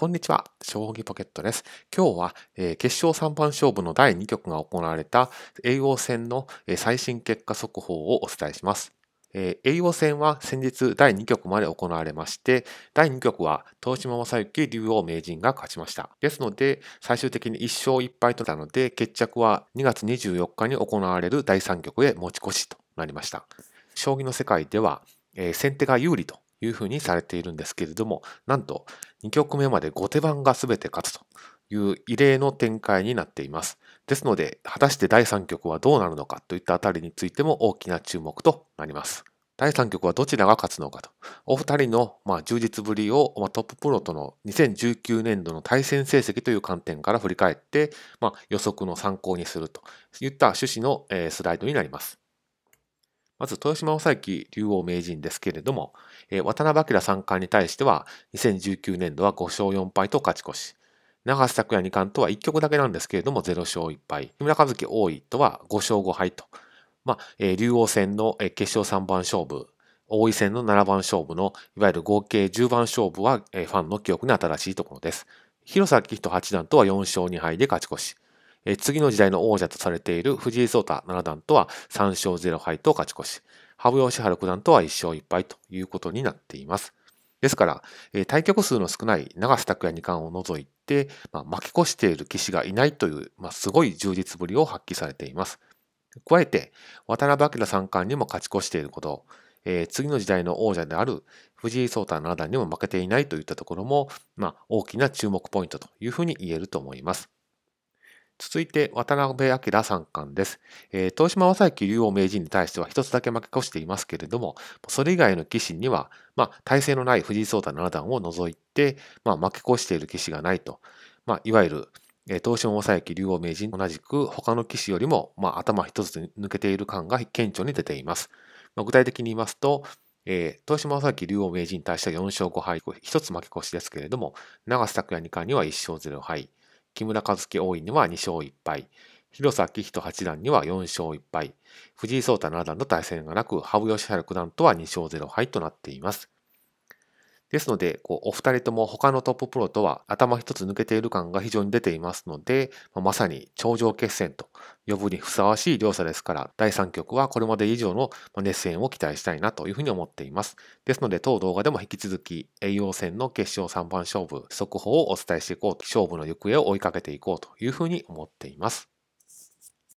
こんにちは、将棋ポケットです。今日は、えー、決勝3番勝負の第2局が行われた栄王戦の、えー、最新結果速報をお伝えします。えー、栄王戦は先日第2局まで行われまして、第2局は東島正幸竜王名人が勝ちました。ですので、最終的に1勝1敗となったので、決着は2月24日に行われる第3局へ持ち越しとなりました。将棋の世界では、えー、先手が有利というふうにされているんですけれども、なんと2局目まで後手番が全て勝つという異例の展開になっています。ですので、果たして第3局はどうなるのかといったあたりについても大きな注目となります。第3局はどちらが勝つのかと。お二人のまあ充実ぶりを、まあ、トッププロとの2019年度の対戦成績という観点から振り返って、まあ、予測の参考にするといった趣旨の、え、スライドになります。まず、豊島正幸竜王名人ですけれども、えー、渡辺明三冠に対しては、2019年度は5勝4敗と勝ち越し、長瀬拓也二冠とは1局だけなんですけれども、0勝1敗、木村和樹王位とは5勝5敗と、まあ、えー、竜王戦の決勝3番勝負、王位戦の7番勝負の、いわゆる合計10番勝負は、えー、ファンの記憶に新しいところです。広瀬明人八段とは4勝2敗で勝ち越し、え次の時代の王者とされている藤井聡太七段とは3勝0敗と勝ち越し、羽生善治九段とは1勝1敗ということになっています。ですから、え対局数の少ない長瀬拓也二冠を除いて、まあ、負け越している棋士がいないという、まあ、すごい充実ぶりを発揮されています。加えて、渡辺明三冠にも勝ち越していること、えー、次の時代の王者である藤井聡太七段にも負けていないといったところも、まあ、大きな注目ポイントというふうに言えると思います。続いて、渡辺明三冠です。えー、東島正幸竜王名人に対しては一つだけ負け越していますけれども、それ以外の棋士には、まあ、体制のない藤井聡太七段を除いて、まあ、負け越している棋士がないと。まあ、いわゆる、えー、東島正幸竜王名人同じく他の棋士よりも、まあ、頭一つ抜けている感が顕著に出ています。まあ、具体的に言いますと、えー、東島正幸竜王名人に対しては4勝5敗、一つ負け越しですけれども、長瀬拓也二冠には1勝0敗。木村和樹王位には2勝1敗、広瀬明人八段には4勝1敗、藤井聡太七段の対戦がなく、羽生善治九段とは2勝0敗となっています。ですので、こうお二人とも他のトッププロとは頭一つ抜けている感が非常に出ていますので、まさに頂上決戦と呼ぶにふさわしい両者ですから、第3局はこれまで以上の熱戦を期待したいなというふうに思っています。ですので、当動画でも引き続き栄養戦の決勝3番勝負、速報をお伝えしていこう、勝負の行方を追いかけていこうというふうに思っています。